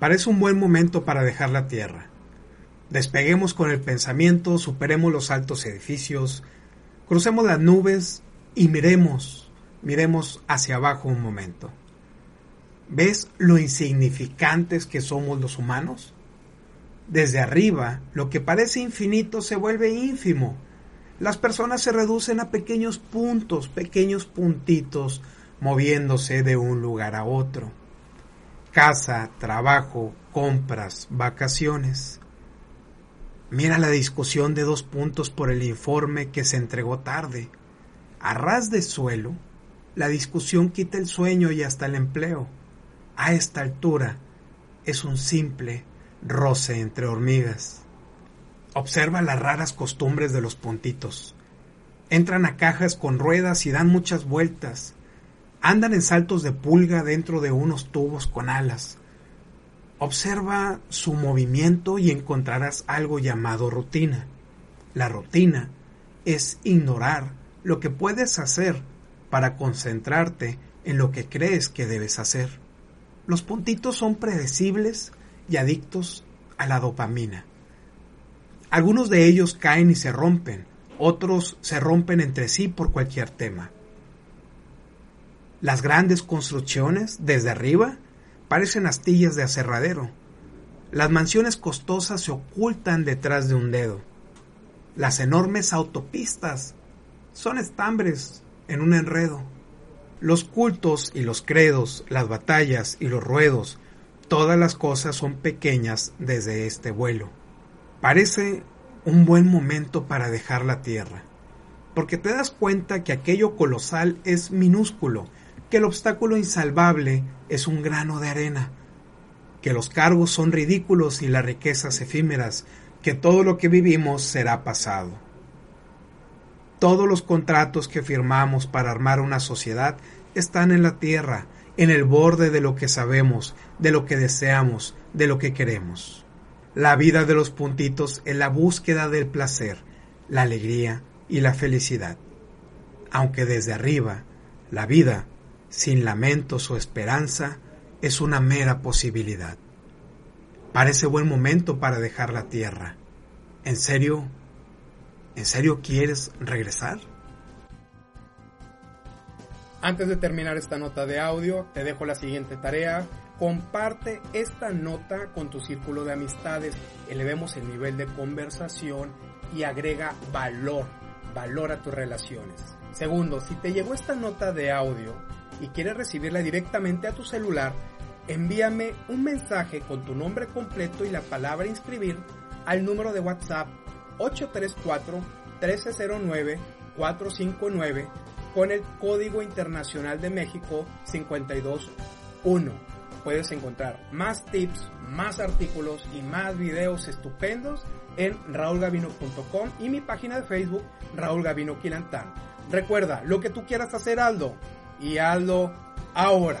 Parece un buen momento para dejar la Tierra. Despeguemos con el pensamiento, superemos los altos edificios, crucemos las nubes y miremos, miremos hacia abajo un momento. ¿Ves lo insignificantes que somos los humanos? Desde arriba, lo que parece infinito se vuelve ínfimo. Las personas se reducen a pequeños puntos, pequeños puntitos, moviéndose de un lugar a otro casa, trabajo, compras, vacaciones. Mira la discusión de dos puntos por el informe que se entregó tarde. A ras de suelo, la discusión quita el sueño y hasta el empleo. A esta altura es un simple roce entre hormigas. Observa las raras costumbres de los puntitos. Entran a cajas con ruedas y dan muchas vueltas Andan en saltos de pulga dentro de unos tubos con alas. Observa su movimiento y encontrarás algo llamado rutina. La rutina es ignorar lo que puedes hacer para concentrarte en lo que crees que debes hacer. Los puntitos son predecibles y adictos a la dopamina. Algunos de ellos caen y se rompen, otros se rompen entre sí por cualquier tema. Las grandes construcciones, desde arriba, parecen astillas de aserradero. Las mansiones costosas se ocultan detrás de un dedo. Las enormes autopistas son estambres en un enredo. Los cultos y los credos, las batallas y los ruedos, todas las cosas son pequeñas desde este vuelo. Parece un buen momento para dejar la tierra, porque te das cuenta que aquello colosal es minúsculo que el obstáculo insalvable es un grano de arena, que los cargos son ridículos y las riquezas efímeras, que todo lo que vivimos será pasado. Todos los contratos que firmamos para armar una sociedad están en la tierra, en el borde de lo que sabemos, de lo que deseamos, de lo que queremos. La vida de los puntitos es la búsqueda del placer, la alegría y la felicidad. Aunque desde arriba, la vida sin lamentos o esperanza, es una mera posibilidad. Parece buen momento para dejar la tierra. ¿En serio? ¿En serio quieres regresar? Antes de terminar esta nota de audio, te dejo la siguiente tarea. Comparte esta nota con tu círculo de amistades, elevemos el nivel de conversación y agrega valor, valor a tus relaciones. Segundo, si te llegó esta nota de audio, y quieres recibirla directamente a tu celular, envíame un mensaje con tu nombre completo y la palabra inscribir al número de WhatsApp 834-1309-459 con el Código Internacional de México 521. Puedes encontrar más tips, más artículos y más videos estupendos en raulgavino.com y mi página de Facebook Raúl Gavino Quilantán. Recuerda, lo que tú quieras hacer, Aldo, y hazlo ahora.